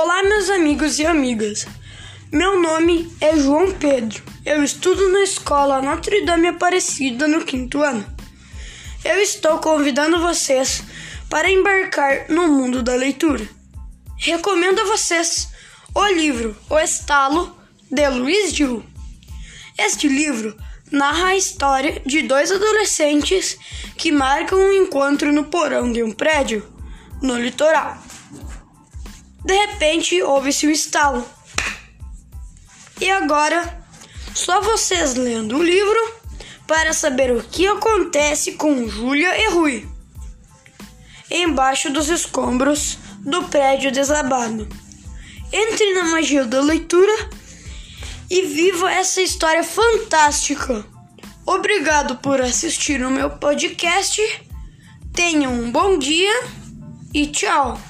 Olá, meus amigos e amigas. Meu nome é João Pedro. Eu estudo na escola Notre Dame Aparecida no quinto ano. Eu estou convidando vocês para embarcar no mundo da leitura. Recomendo a vocês o livro O Estalo de Luiz Gil. Este livro narra a história de dois adolescentes que marcam um encontro no porão de um prédio no litoral. De repente, houve-se um estalo. E agora, só vocês lendo o livro para saber o que acontece com Júlia e Rui embaixo dos escombros do prédio desabado. Entre na magia da leitura e viva essa história fantástica. Obrigado por assistir o meu podcast. Tenham um bom dia e tchau.